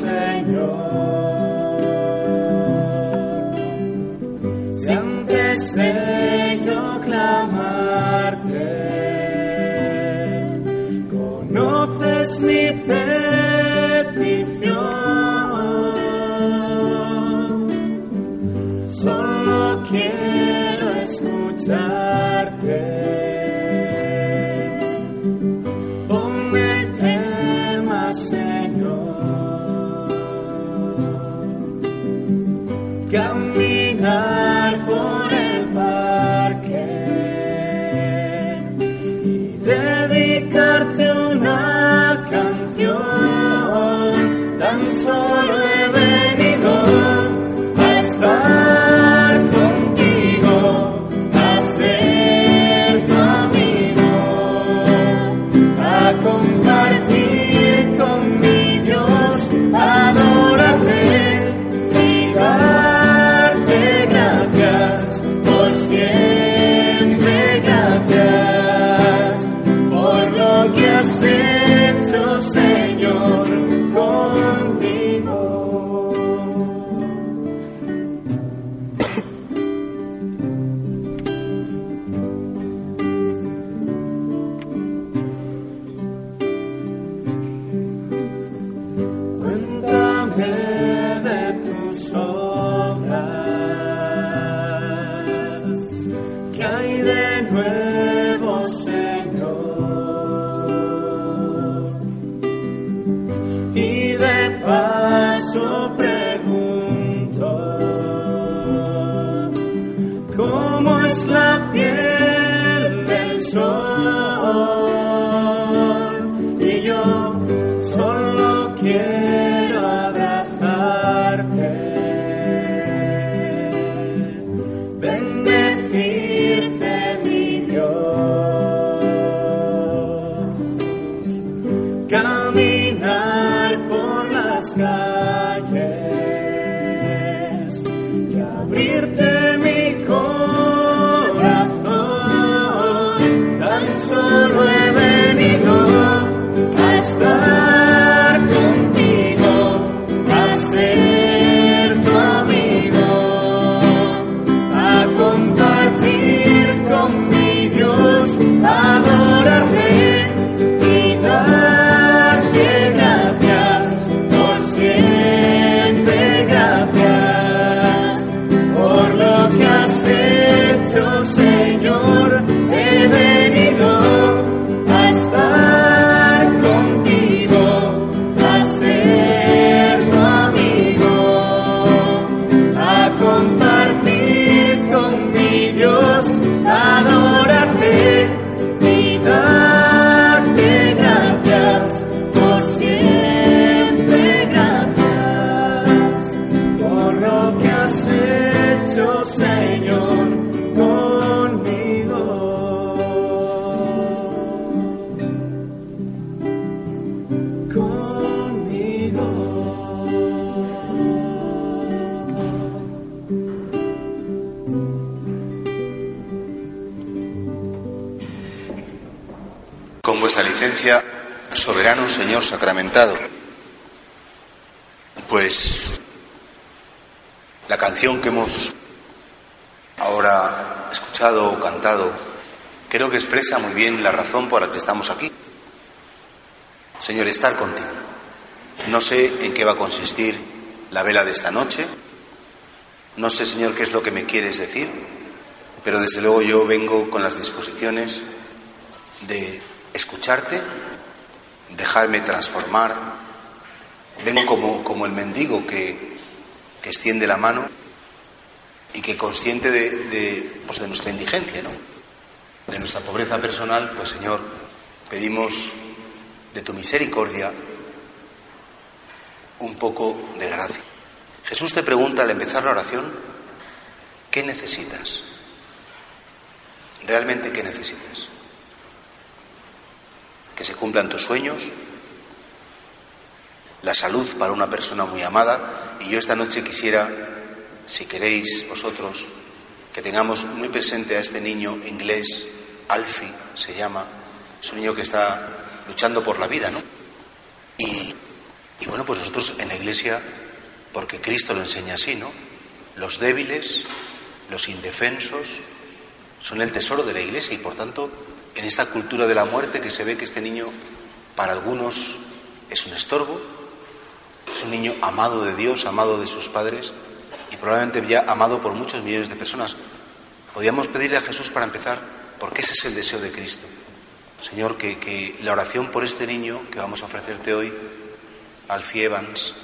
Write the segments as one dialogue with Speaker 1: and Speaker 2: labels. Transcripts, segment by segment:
Speaker 1: Señor. Si antes de conoces mi petición. Solo quiero escucharte.
Speaker 2: Soberano Señor sacramentado. Pues la canción que hemos ahora escuchado o cantado creo que expresa muy bien la razón por la que estamos aquí. Señor, estar contigo. No sé en qué va a consistir la vela de esta noche. No sé, Señor, qué es lo que me quieres decir. pero desde luego yo vengo con las disposiciones de escucharte, dejarme transformar, vengo como, como el mendigo que, que extiende la mano y que consciente de, de, pues de nuestra indigencia, ¿no? de nuestra pobreza personal, pues Señor, pedimos de tu misericordia un poco de gracia. Jesús te pregunta al empezar la oración, ¿qué necesitas? ¿Realmente qué necesitas? ¿Que se cumplan tus sueños? ¿La salud para una persona muy amada? Y yo esta noche quisiera, si queréis vosotros, que tengamos muy presente a este niño inglés, Alfie se llama, es un niño que está luchando por la vida, ¿no? Y, y bueno, pues nosotros en la iglesia, porque Cristo lo enseña así, ¿no? Los débiles, los indefensos, son el tesoro de la iglesia y por tanto, en esta cultura de la muerte que se ve que este niño, para algunos, es un estorbo, es un niño amado de Dios, amado de sus padres y probablemente ya amado por muchos millones de personas. Podríamos pedirle a Jesús para empezar, porque ese es el deseo de Cristo. Señor, que, la oración por este niño que vamos a ofrecerte hoy, Alfie Evans,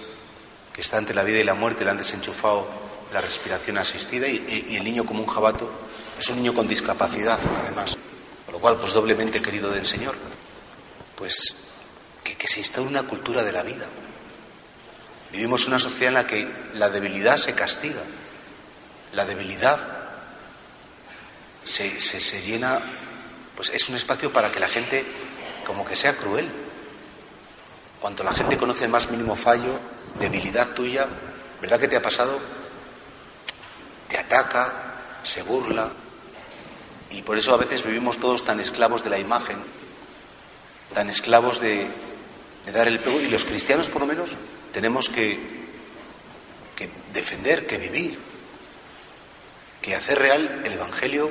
Speaker 2: que está ante la vida y la muerte, le han desenchufado la respiración asistida y, el niño como un jabato es un niño con discapacidad, además, lo cual, pues doblemente querido del Señor, pues que, se instaure una cultura de la vida. Vivimos una sociedad en la que la debilidad se castiga, la debilidad se, se, se llena, pues es un espacio para que la gente como que sea cruel. Cuanto la gente conoce el más mínimo fallo, debilidad tuya, ¿verdad que te ha pasado? Te ataca, se burla, y por eso a veces vivimos todos tan esclavos de la imagen, tan esclavos de, dar el pego, y los cristianos por lo menos tenemos que, que defender, que vivir, que hacer real el Evangelio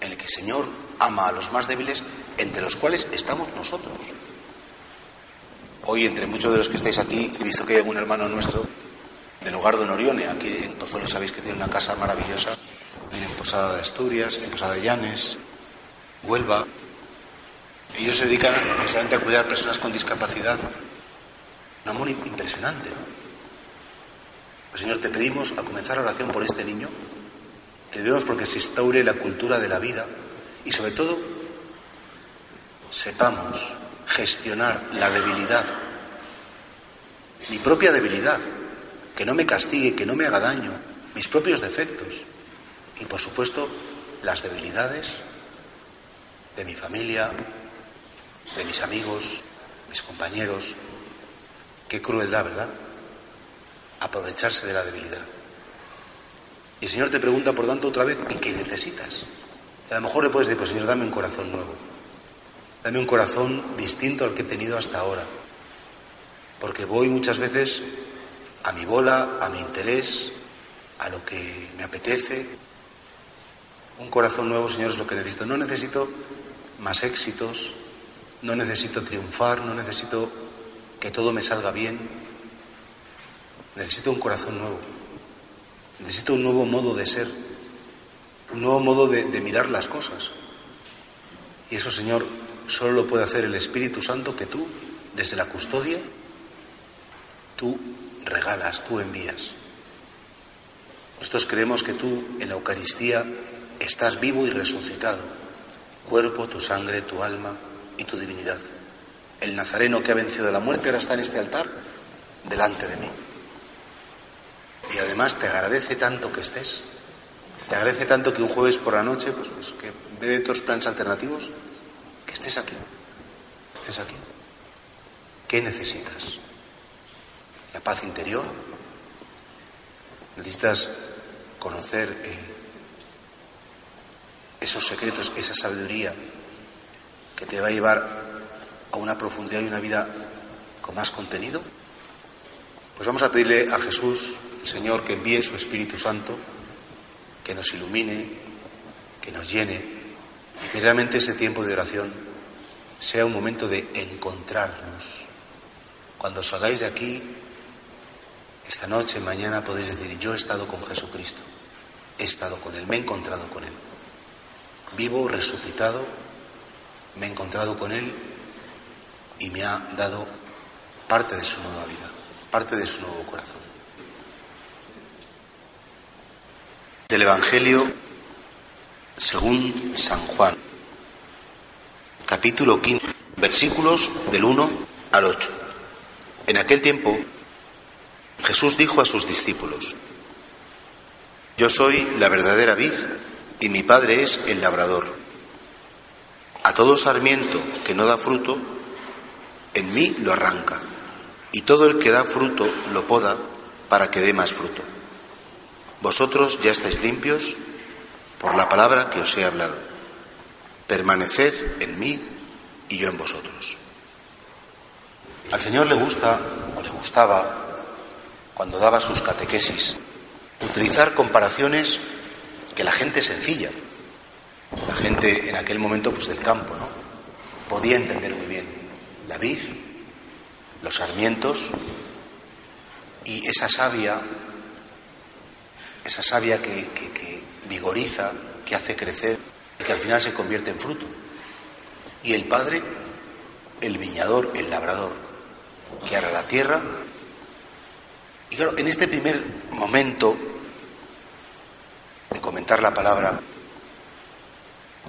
Speaker 2: en el que el Señor ama a los más débiles, entre los cuales estamos nosotros. Hoy, entre muchos de los que estáis aquí, he visto que hay algún hermano nuestro del hogar de Norione, aquí en Pozuelo sabéis que tiene una casa maravillosa, en Posada de Asturias, en Posada de Llanes, Huelva. Ellos se dedican precisamente a cuidar personas con discapacidad. Un amor impresionante. Pues, Señor, te pedimos a comenzar la oración por este niño. Te pedimos porque se instaure la cultura de la vida y sobre todo sepamos gestionar la debilidad, mi propia debilidad, que no me castigue, que no me haga daño, mis propios defectos y por supuesto las debilidades de mi familia, de mis amigos, mis compañeros. Qué crueldad, ¿verdad? Aprovecharse de la debilidad. Y el Señor te pregunta, por tanto, otra vez, ¿y qué necesitas? Y a lo mejor le puedes decir, pues Señor, dame un corazón nuevo. Dame un corazón distinto al que he tenido hasta ahora. Porque voy muchas veces a mi bola, a mi interés, a lo que me apetece. Un corazón nuevo, Señor, es lo que necesito. No necesito más éxitos, no necesito triunfar, no necesito que todo me salga bien. Necesito un corazón nuevo. Necesito un nuevo modo de ser, un nuevo modo de, de mirar las cosas. Y eso, Señor, solo lo puede hacer el Espíritu Santo que tú, desde la custodia, tú regalas, tú envías. Nosotros creemos que tú en la Eucaristía estás vivo y resucitado, cuerpo, tu sangre, tu alma y tu divinidad. El nazareno que ha vencido la muerte ahora está en este altar delante de mí. Y además te agradece tanto que estés, te agradece tanto que un jueves por la noche, pues, pues que vez de otros planes alternativos, que estés aquí, estés aquí. ¿Qué necesitas? ¿La paz interior? ¿Necesitas conocer eh, esos secretos, esa sabiduría que te va a llevar a una profundidad y una vida con más contenido? Pues vamos a pedirle a Jesús, el Señor, que envíe su Espíritu Santo, que nos ilumine, que nos llene y que realmente este tiempo de oración sea un momento de encontrarnos. Cuando salgáis de aquí, esta noche, mañana, podéis decir, yo he estado con Jesucristo. he estado con Él, me he encontrado con Él. Vivo, resucitado, me he encontrado con Él y me ha dado parte de su nueva vida, parte de su nuevo corazón. Del Evangelio según San Juan, capítulo 15, versículos del 1 al 8. En aquel tiempo Jesús dijo a sus discípulos, Yo soy la verdadera vid y mi Padre es el labrador. A todo sarmiento que no da fruto, en mí lo arranca, y todo el que da fruto lo poda para que dé más fruto. Vosotros ya estáis limpios por la palabra que os he hablado. Permaneced en mí y yo en vosotros. Al Señor le gusta o le gustaba, cuando daba sus catequesis, utilizar comparaciones que la gente sencilla, la gente en aquel momento pues del campo, ¿no? podía entender muy bien. La vid, los sarmientos y esa savia, esa savia que, que vigoriza, que hace crecer que al final se convierte en fruto. Y el Padre, el viñador, el labrador, que hará la tierra. Y claro, en este primer momento comentar la palabra,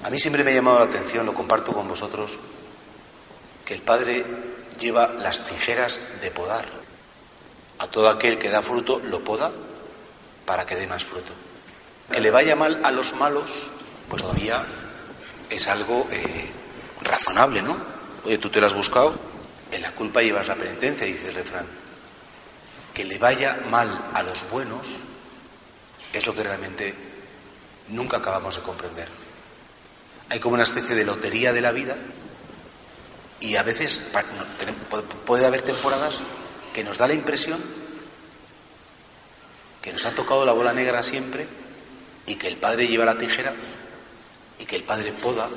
Speaker 2: a mí siempre me ha llamado la atención, lo comparto con vosotros, que el Padre lleva las tijeras de podar. A todo aquel que da fruto lo poda para que dé más fruto. Que le vaya mal a los malos, pues todavía es algo eh, razonable, ¿no? Oye, tú te lo has buscado, en la culpa llevas la penitencia, dice el refrán. Que le vaya mal a los buenos es lo que realmente nunca acabamos de comprender. Hay como una especie de lotería de la vida y a veces puede haber temporadas que nos da la impresión que nos ha tocado la bola negra siempre y que el padre lleva la tijera y que el padre poda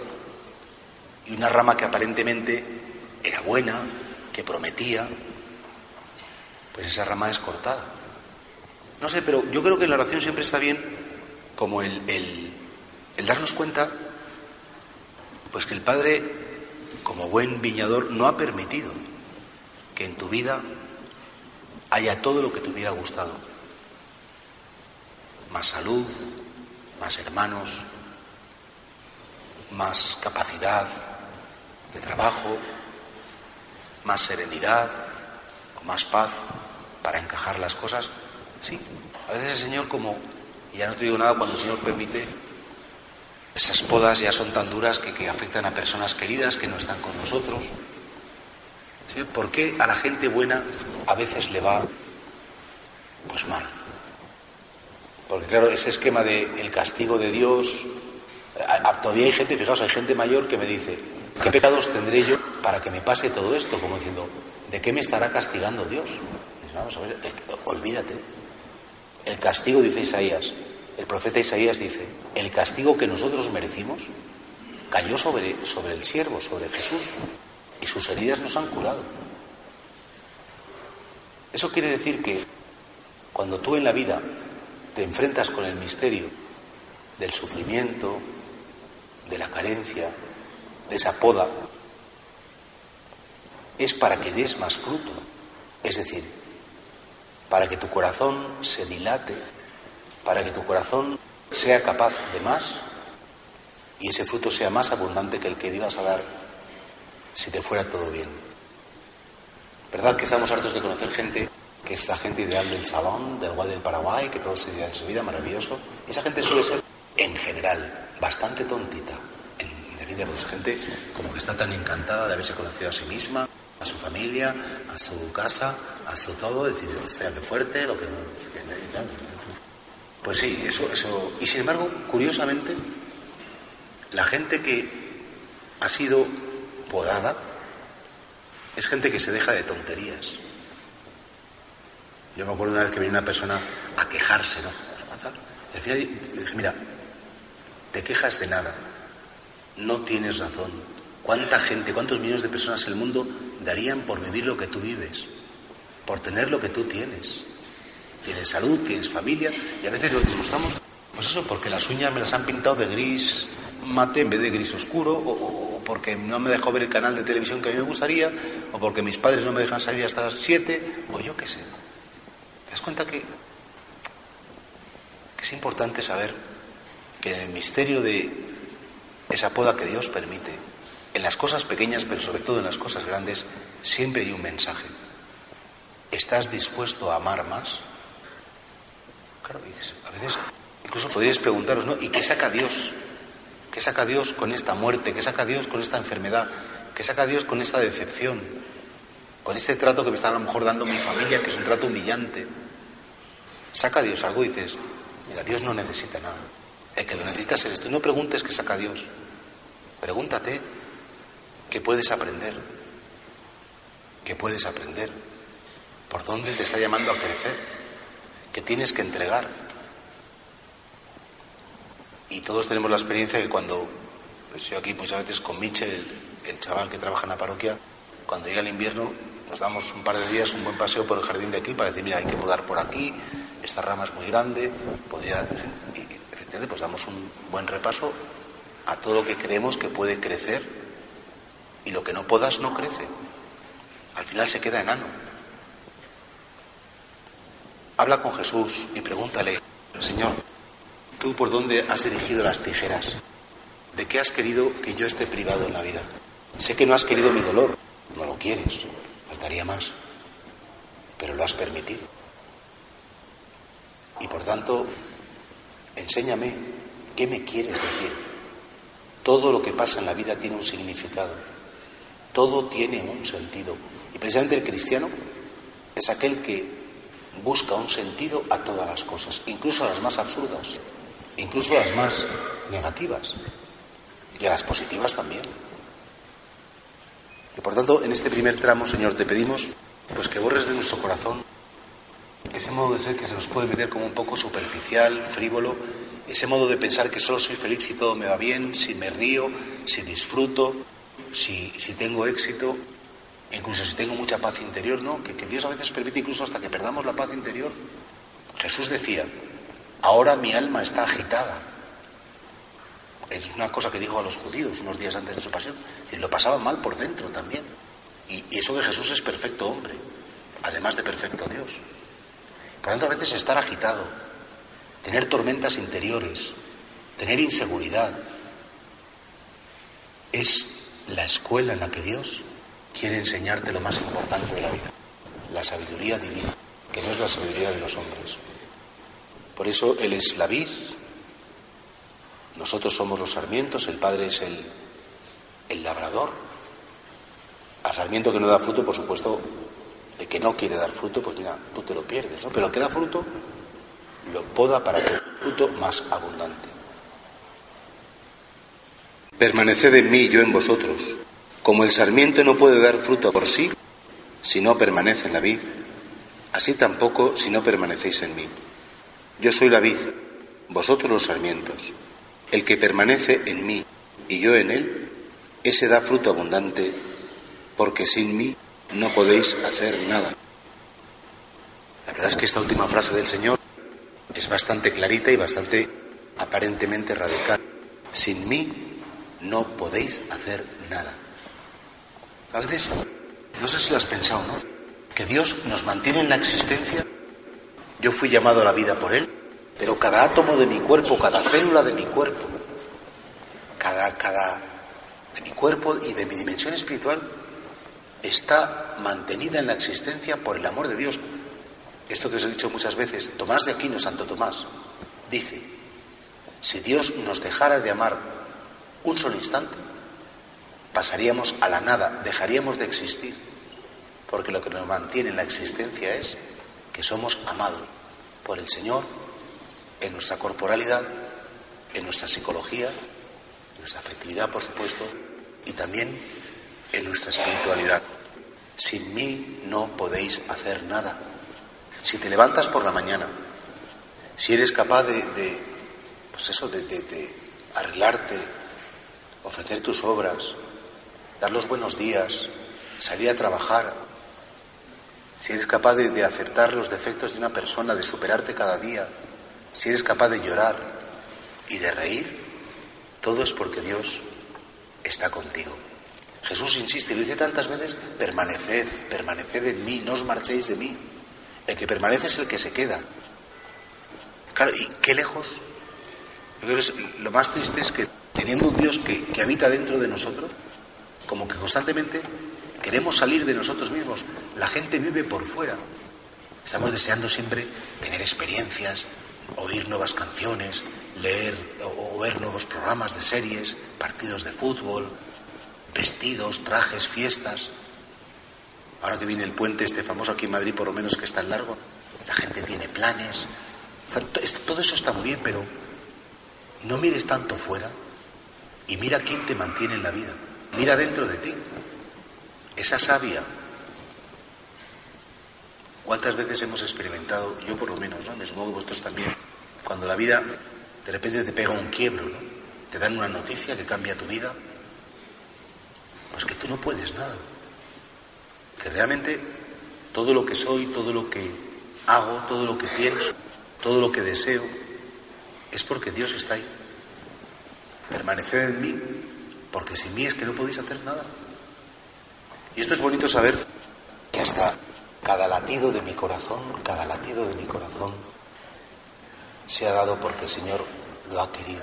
Speaker 2: y una rama que aparentemente era buena, que prometía, pues esa rama es cortada. No sé, pero yo creo que la oración siempre está bien como el, el, darnos cuenta, pues que el Padre, como buen viñador, no ha permitido que en tu vida haya todo lo que te hubiera gustado. Más salud, más hermanos, más capacidad de trabajo, más serenidad o más paz para encajar las cosas. Sí, a veces el Señor como, y ya no te digo nada cuando el Señor permite, esas podas ya son tan duras que, que afectan a personas queridas que no están con nosotros. ¿Sí? ¿Por qué a la gente buena a veces le va pues mal? Porque claro, ese esquema de el castigo de Dios, todavía hay gente, fijaos, hay gente mayor que me dice, ¿qué pecados tendré yo para que me pase todo esto? Como diciendo, ¿de qué me estará castigando Dios? eh, olvídate. El castigo, dice Isaías, el profeta Isaías dice, el castigo que nosotros merecimos cayó sobre, el siervo, sobre Jesús, y sus heridas nos han curado. Eso quiere decir que cuando tú en la vida te enfrentas con el misterio del sufrimiento, de la carencia, de esa poda, es para que des más fruto. Es decir, para que tu corazón se dilate, para que tu corazón sea capaz de más y ese fruto sea más abundante que el que ibas a dar si te fuera todo bien. ¿Verdad que estamos hartos de conocer gente que es la gente ideal del salón, del Guay del Paraguay, que todo se idea en su vida, maravilloso? Esa gente suele ser, en general, bastante tontita. En definitiva, pues gente como que está tan encantada de haberse conocido a sí misma, a su familia, a su casa, a su todo, decir, hostia, qué fuerte, lo que... Pues sí, eso, eso... Y sin embargo, curiosamente, la gente que ha sido podada es gente que se deja de tonterías. Yo me acuerdo una vez que vino una persona a quejarse, ¿no? Y al final le dije, mira, te quejas de nada, no tienes razón. ¿Cuánta gente, cuántos millones de personas en el mundo darían por vivir lo que tú vives? Por tener lo que tú tienes. Tienes salud, tienes familia y a veces nos disgustamos Pues eso, porque las uñas me las han pintado de gris mate en vez de gris oscuro, o, porque no me dejó ver el canal de televisión que a mí me gustaría, o porque mis padres no me dejan salir hasta las 7, o yo qué sé. ¿Te das cuenta que, que es importante saber que en el misterio de esa poda que Dios permite, en las cosas pequeñas, pero sobre todo en las cosas grandes, siempre hay un mensaje. ¿Estás dispuesto a amar más? Claro, a veces incluso podríais preguntaros, ¿no? ¿Y qué saca Dios? ¿Qué saca Dios con esta muerte? ¿Qué saca Dios con esta enfermedad? ¿Qué saca Dios con esta decepción? Con este trato que me está a lo mejor dando mi familia, que es un trato humillante. ¿Saca Dios algo? Y dices, mira, Dios no necesita nada. El que lo necesita es esto. Y no preguntes qué saca Dios. Pregúntate qué puedes aprender. ¿Qué puedes aprender? ¿Por dónde te está llamando a crecer? ¿Qué tienes que entregar? Y todos tenemos la experiencia que cuando, pues yo aquí muchas veces con Michel, el, chaval que trabaja en la parroquia, cuando llega el invierno nos damos un par de días un buen paseo por el jardín de aquí para decir, mira, hay que podar por aquí, esta rama es muy grande, podría... Y, pues damos un buen repaso a todo lo que creemos que puede crecer y lo que no podas no crece. Al final se queda enano. Habla con Jesús y pregúntale, Señor, ¿tú por dónde has dirigido las tijeras? ¿De qué has querido que yo esté privado en la vida? Sé que no has querido mi dolor, no lo quieres, faltaría más, pero lo has permitido. Y por tanto, enséñame qué me quieres decir. Todo lo que pasa en la vida tiene un significado, todo tiene un sentido. Y precisamente el cristiano es aquel que busca un sentido a todas las cosas, incluso a las más absurdas, incluso a las más negativas y a las positivas también. Y por tanto, en este primer tramo, Señor, te pedimos pues que borres de nuestro corazón ese modo de ser que se nos puede meter como un poco superficial, frívolo, ese modo de pensar que solo soy feliz si todo me va bien, si me río, si disfruto, si, si tengo éxito, incluso si tengo mucha paz interior, ¿no? Que, que, Dios a veces permite incluso hasta que perdamos la paz interior. Jesús decía, ahora mi alma está agitada. Es una cosa que dijo a los judíos unos días antes de su pasión. Y lo pasaban mal por dentro también. Y, y eso que Jesús es perfecto hombre, además de perfecto Dios. Por tanto, a veces estar agitado, tener tormentas interiores, tener inseguridad, es la escuela en la que Dios quiere enseñarte lo más importante de la vida, la sabiduría divina, que no es la sabiduría de los hombres. Por eso Él es la vid, nosotros somos los sarmientos, el Padre es el, el labrador. Al sarmiento que no da fruto, por supuesto, el que no quiere dar fruto, pues mira, tú te lo pierdes, ¿no? Pero el que da fruto, lo poda para que fruto más abundante. Permaneced en mí, yo en vosotros. Como el sarmiento no puede dar fruto por sí si no permanece en la vid, así tampoco si no permanecéis en mí. Yo soy la vid, vosotros los sarmientos. El que permanece en mí y yo en él, ese da fruto abundante, porque sin mí no podéis hacer nada. La verdad es que esta última frase del Señor es bastante clarita y bastante aparentemente radical. Sin mí no podéis hacer nada. A veces, no sé si lo has pensado, ¿no? Que Dios nos mantiene en la existencia. Yo fui llamado a la vida por Él, pero cada átomo de mi cuerpo, cada célula de mi cuerpo, cada, cada de mi cuerpo y de mi dimensión espiritual está mantenida en la existencia por el amor de Dios. Esto que os he dicho muchas veces, Tomás de Aquino, Santo Tomás, dice, si Dios nos dejara de amar un solo instante, pasaríamos a la nada, dejaríamos de existir, porque lo que nos mantiene en la existencia es que somos amados por el Señor en nuestra corporalidad, en nuestra psicología, en nuestra afectividad, por supuesto, y también en nuestra espiritualidad. Sin mí no podéis hacer nada. Si te levantas por la mañana, si eres capaz de, pues eso, de, arreglarte, ofrecer tus obras, dar los buenos días, salir a trabajar, si eres capaz de, aceptar los defectos de una persona, de superarte cada día, si eres capaz de llorar, y de reír, todo es porque Dios está contigo. Jesús insiste, lo dice tantas veces, permaneced, permaneced en mí, no os marchéis de mí. El que permanece es el que se queda. Claro, y qué lejos. lo más triste es que teniendo un Dios que habita dentro de nosotros, como que constantemente queremos salir de nosotros mismos. La gente vive por fuera. Estamos deseando siempre tener experiencias, oír nuevas canciones, leer o, ver nuevos programas de series, partidos de fútbol, vestidos, trajes, fiestas. Ahora que viene el puente este famoso aquí en Madrid, por lo menos que es tan largo, la gente tiene planes. Todo eso está muy bien, pero no mires tanto fuera y mira quién te mantiene en la vida. Mira dentro de ti. Esa savia. ¿Cuántas veces hemos experimentado, yo por lo menos, ¿no? me supongo que vosotros también, cuando la vida de repente te pega un quiebro, ¿no? te dan una noticia que cambia tu vida, pues que tú no puedes nada. Que realmente todo lo que soy, todo lo que hago, todo lo que pienso, todo lo que deseo, es porque Dios está ahí. Permaneced en mí, porque sin mí es que no podéis hacer nada. Y esto es bonito saber que hasta cada latido de mi corazón, cada latido de mi corazón, se ha dado porque el Señor lo ha querido.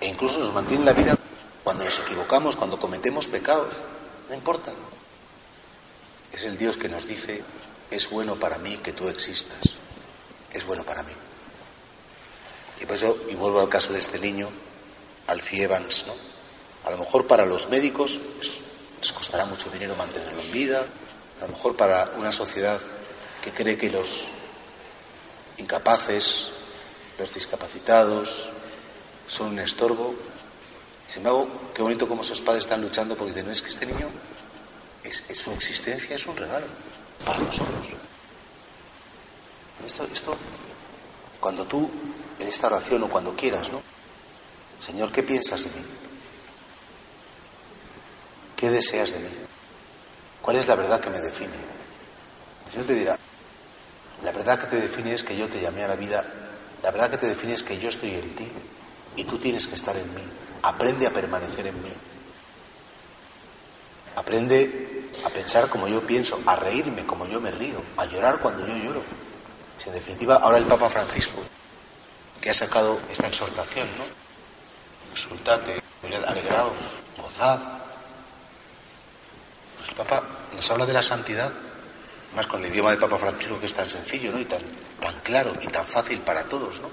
Speaker 2: E incluso nos mantiene en la vida cuando nos equivocamos, cuando cometemos pecados, no importa. Es el Dios que nos dice, es bueno para mí que tú existas, es bueno para mí. Y por eso, y vuelvo al caso de este niño, Alfie Evans, ¿no? A lo mejor para los médicos les costará mucho dinero mantenerlo en vida, a lo mejor para una sociedad que cree que los incapaces, los discapacitados, son un estorbo. Sin embargo, qué bonito como esos padres están luchando porque dicen, no es que este niño, es, su existencia es un regalo para nosotros. Esto, esto, cuando tú, en esta oración o cuando quieras, ¿no? Señor, ¿qué piensas de mí? ¿Qué deseas de mí? ¿Cuál es la verdad que me define? El Señor te dirá, la verdad que te define es que yo te llamé a la vida, la verdad que te define es que yo estoy en ti y tú tienes que estar en mí. Aprende a permanecer en mí. Aprende a pensar como yo pienso, a reírme como yo me río, a llorar cuando yo lloro. Si en definitiva, ahora el Papa Francisco, que ha sacado esta exhortación, ¿no? Exultate, alegraos, gozad, Papa nos habla de la santidad, más con el idioma del Papa Francisco que es tan sencillo, ¿no? Y tan, tan claro y tan fácil para todos, ¿no?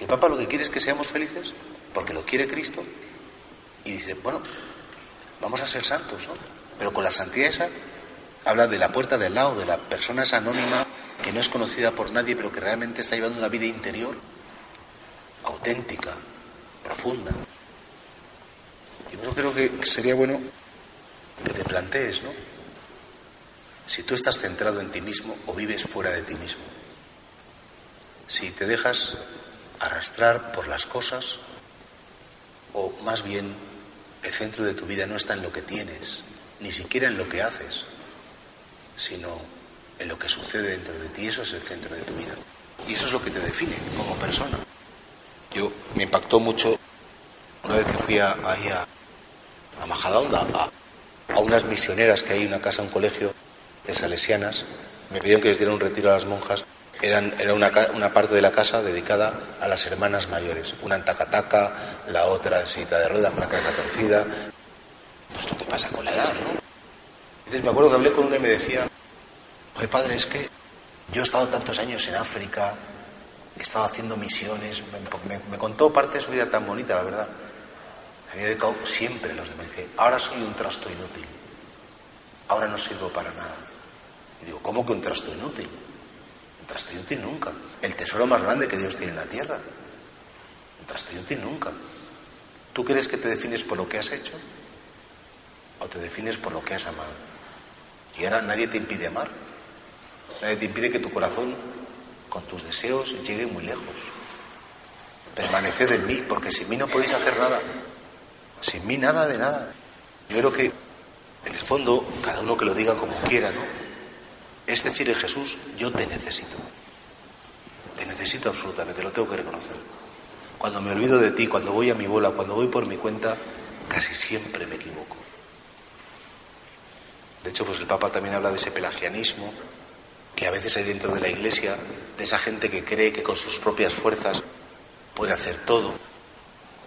Speaker 2: Y el Papa lo que quiere es que seamos felices, porque lo quiere Cristo, y dice, bueno, vamos a ser santos, ¿no? Pero con la santidad esa habla de la puerta del lado, de la persona esa anónima que no es conocida por nadie, pero que realmente está llevando una vida interior auténtica, profunda. Y yo creo que sería bueno que te plantees, ¿no? Si tú estás centrado en ti mismo o vives fuera de ti mismo. Si te dejas arrastrar por las cosas o más bien el centro de tu vida no está en lo que tienes, ni siquiera en lo que haces, sino en lo que sucede dentro de ti. Eso es el centro de tu vida. Y eso es lo que te define como persona. Yo me impactó mucho una vez que fui a, ahí a, a a, a unas misioneras que hay una casa, un colegio de salesianas, me pidieron que les diera un retiro a las monjas. Eran, era una, una, parte de la casa dedicada a las hermanas mayores, una en tacataca, la otra en silla de ruedas con la cabeza torcida. Pues lo que pasa con la edad, ¿no? Entonces me acuerdo que hablé con una y me decía, oye padre, es que yo he estado tantos años en África, he estado haciendo misiones, me, me contó parte de su vida tan bonita, la verdad había dedicado siempre los demás. Dice, ahora soy un trasto inútil. Ahora no sirvo para nada. Y digo, ¿cómo que un trasto inútil? Un trasto inútil nunca. El tesoro más grande que Dios tiene en la tierra. Un trasto inútil nunca. ¿Tú crees que te defines por lo que has hecho? ¿O te defines por lo que has amado? Y ahora nadie te impide amar. Nadie te impide que tu corazón, con tus deseos, llegue muy lejos. Permaneced en mí, porque sin mí no podéis hacer nada. Sin mí nada de nada. Yo creo que, en el fondo, cada uno que lo diga como quiera, ¿no? Es decir, Jesús, yo te necesito. Te necesito absolutamente, lo tengo que reconocer. cuando me olvido de ti, cuando voy a mi bola, cuando voy por mi cuenta, casi siempre me equivoco. De hecho, pues el Papa también habla de ese pelagianismo que a veces hay dentro de la Iglesia, de esa gente que cree que con sus propias fuerzas puede hacer todo.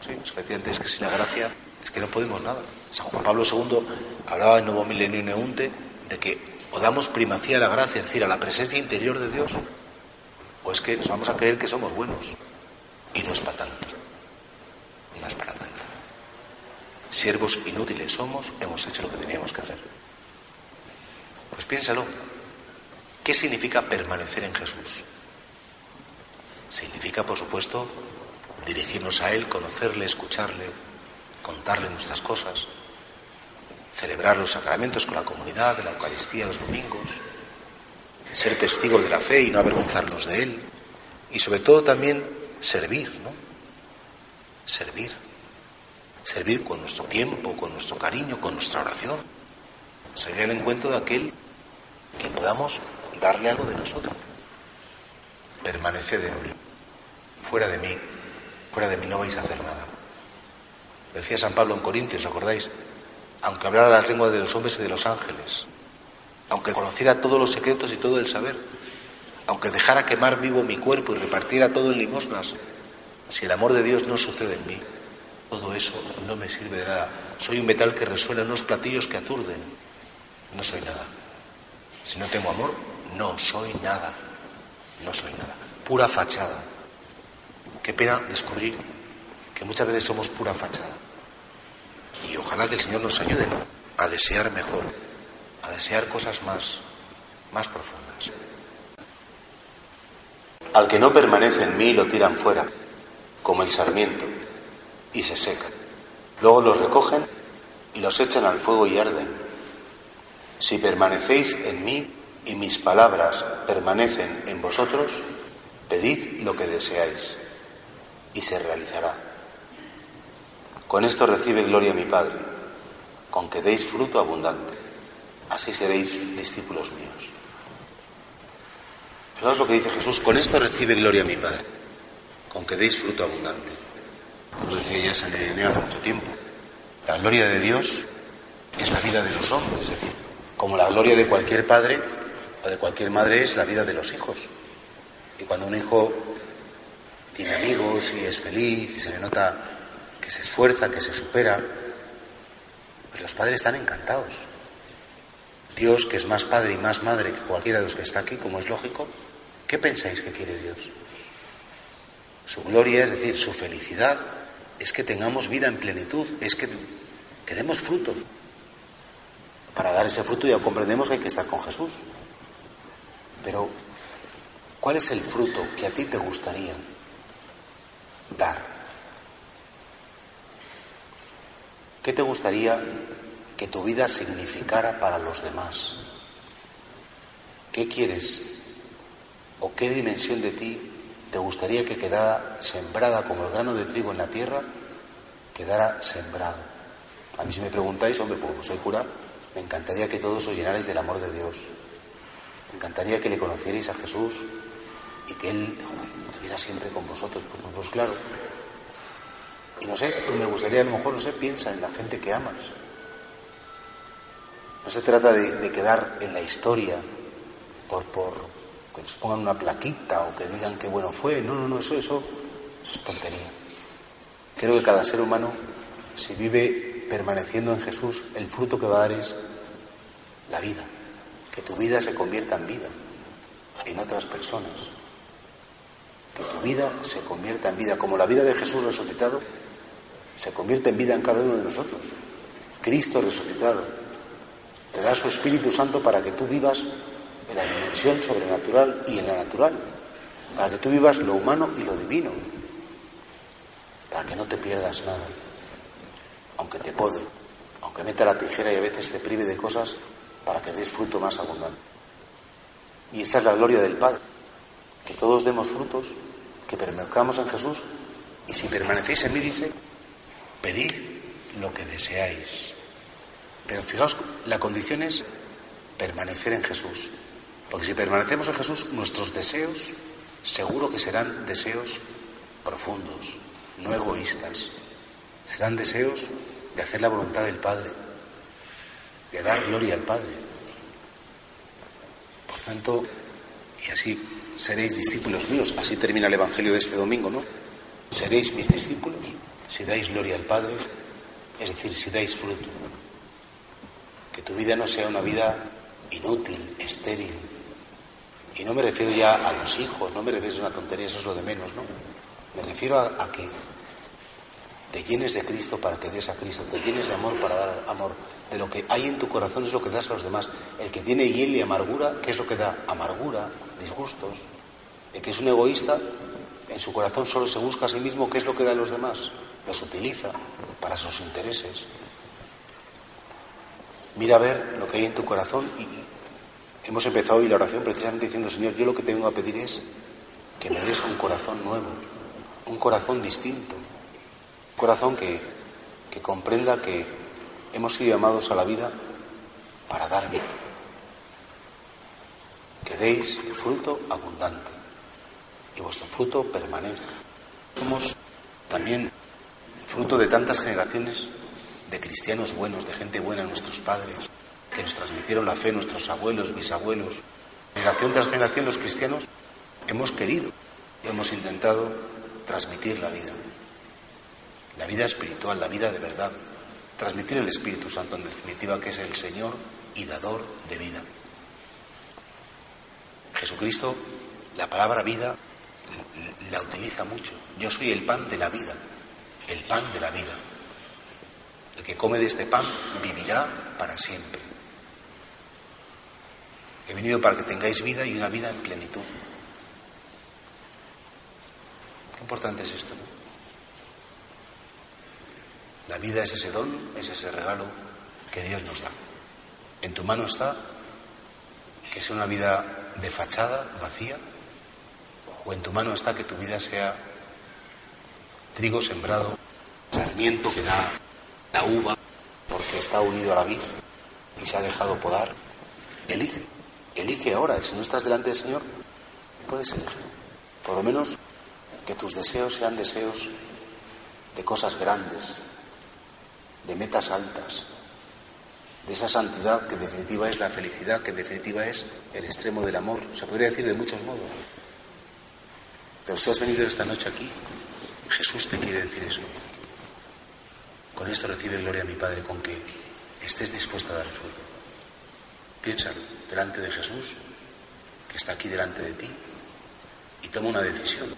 Speaker 2: Sí, efectivamente es que sin la gracia es que no podemos nada. San Juan Pablo II hablaba en Nuevo Milenio Neunte de que o damos primacía a la gracia, es decir, a la presencia interior de Dios, o es que nos vamos a creer que somos buenos. Y no es para tanto. No es para tanto. Siervos inútiles somos, hemos hecho lo que teníamos que hacer. Pues piénsalo. ¿Qué significa permanecer en Jesús? Significa, por supuesto, dirigirnos a Él, conocerle, escucharle, contarle nuestras cosas, celebrar los sacramentos con la comunidad, de la Eucaristía los domingos, ser testigo de la fe y no avergonzarnos de Él, y sobre todo también servir, ¿no? Servir. Servir con nuestro tiempo, con nuestro cariño, con nuestra oración. Servir al encuentro de aquel que podamos darle algo de nosotros. Permaneced en mí. Fuera de mí, de mí no vais a hacer nada. Decía San Pablo en Corintios, ¿acordáis? Aunque hablara las lenguas de los hombres y de los ángeles, aunque conociera todos los secretos y todo el saber, aunque dejara quemar vivo mi cuerpo y repartiera todo en limosnas, si el amor de Dios no sucede en mí, todo eso no me sirve de nada. Soy un metal que resuena en unos platillos que aturden. No soy nada. Si no tengo amor, no soy nada. No soy nada. Pura fachada. Qué pena descubrir que muchas veces somos pura fachada. Y ojalá que el Señor nos ayude a desear mejor, a desear cosas más, más profundas. Al que no permanece en mí lo tiran fuera, como el sarmiento, y se seca. Luego los recogen y los echan al fuego y arden. Si permanecéis en mí y mis palabras permanecen en vosotros, pedid lo que deseáis y se realizará. Con esto recibe gloria mi Padre, con que deis fruto abundante. Así seréis discípulos míos. Fijaos lo que dice Jesús, con esto recibe gloria mi Padre, con que deis fruto abundante. Lo decía ya San Ireneo hace mucho tiempo. La gloria de Dios es la vida de los hombres, es decir, como la gloria de cualquier padre o de cualquier madre es la vida de los hijos. Y cuando un hijo tiene amigos y es feliz y se le nota que se esfuerza, que se supera, los padres están encantados. Dios, que es más padre y más madre que cualquiera de los que está aquí, como es lógico, ¿qué pensáis que quiere Dios? Su gloria, es decir, su felicidad, es que tengamos vida en plenitud, es que, que demos fruto. Para dar ese fruto ya comprendemos que hay que estar con Jesús. Pero, ¿cuál es el fruto que a ti te gustaría dar? ¿Qué te gustaría que tu vida significara para los demás? ¿Qué quieres o qué dimensión de ti te gustaría que quedara sembrada como el grano de trigo en la tierra, quedara sembrado? A mí si me preguntáis, hombre, pues soy cura, me encantaría que todos os llenarais del amor de Dios. Me encantaría que le conocierais a Jesús y que Él estuviera siempre con vosotros. Pues, pues claro. Y no sé, me gustaría a lo mejor, no sé, piensa en la gente que amas. No se trata de, de quedar en la historia por, por que nos pongan una plaquita o que digan qué bueno fue. No, no, no, eso, eso es tontería. Creo que cada ser humano, si vive permaneciendo en Jesús, el fruto que va a dar es la vida. Que tu vida se convierta en vida en otras personas. Que tu vida se convierta en vida, como la vida de Jesús resucitado se convierte en vida en cada uno de nosotros. Cristo resucitado. Te da su Espíritu Santo para que tú vivas en la dimensión sobrenatural y en la natural, para que tú vivas lo humano y lo divino, para que no te pierdas nada, aunque te pode, aunque meta la tijera y a veces te prive de cosas para que des fruto más abundante. Y esta es la gloria del Padre, que todos demos frutos, que permanezcamos en Jesús, y si permanecéis en mí, dice, pedid lo que deseáis. Pero fijaos, la condición es permanecer en Jesús. Porque si permanecemos en Jesús, nuestros deseos seguro que serán deseos profundos, no egoístas. Serán deseos de hacer la voluntad del Padre, de dar gloria al Padre. Por tanto, y así seréis discípulos míos, así termina el Evangelio de este domingo, ¿no? Seréis mis discípulos si dais gloria al Padre, es decir, si dais fruto. Que tu vida no sea una vida inútil, estéril. Y no me refiero ya a los hijos, no me refiero a una tontería, eso es lo de menos, ¿no? Me refiero a, a que te llenes de Cristo para que des a Cristo, te llenes de amor para dar amor. De lo que hay en tu corazón es lo que das a los demás. El que tiene hiel y amargura, ¿qué es lo que da? Amargura, disgustos. El que es un egoísta, en su corazón solo se busca a sí mismo, ¿qué es lo que da a los demás? Los utiliza para sus intereses. Mira a ver lo que hay en tu corazón y, y hemos empezado hoy la oración precisamente diciendo, Señor, yo lo que te vengo a pedir es que me des un corazón nuevo, un corazón distinto, corazón que, comprenda que hemos sido llamados a la vida para dar bien. Que deis fruto abundante y vuestro fruto permanezca. Somos también fruto de tantas generaciones de cristianos buenos, de gente buena, nuestros padres, que nos transmitieron la fe, nuestros abuelos, bisabuelos. Generación tras generación los cristianos hemos querido, hemos intentado transmitir la vida, la vida espiritual, la vida de verdad, transmitir el Espíritu Santo en definitiva, que es el Señor y dador de vida. Jesucristo, la palabra vida la utiliza mucho. Yo soy el pan de la vida, el pan de la vida. El que come de este pan vivirá para siempre. He venido para que tengáis vida y una vida en plenitud. Qué importante es esto, ¿no? La vida es ese don, es ese regalo que Dios nos da. En tu mano está que sea una vida de fachada, vacía, o en tu mano está que tu vida sea trigo sembrado, sarmiento que da la uva porque está unido a la vid y se ha dejado podar. Elige, elige ahora. Si no estás delante del Señor, puedes elegir. Por lo menos que tus deseos sean deseos de cosas grandes, de metas altas, de esa santidad que en definitiva es la felicidad, que en definitiva es el extremo del amor. Se podría decir de muchos modos. Pero si has venido esta noche aquí, Jesús te quiere decir eso. Con esto recibe gloria a mi Padre, con que estés dispuesto a dar fruto. Piénsalo delante de Jesús, que está aquí delante de ti, y toma una decisión.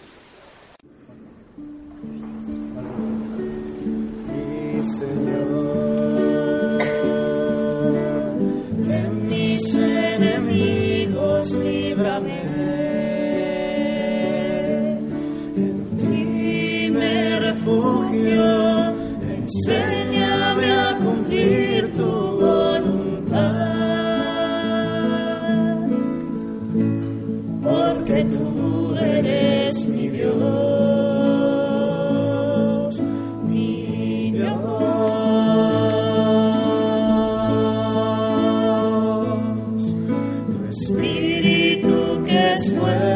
Speaker 1: Espíritu que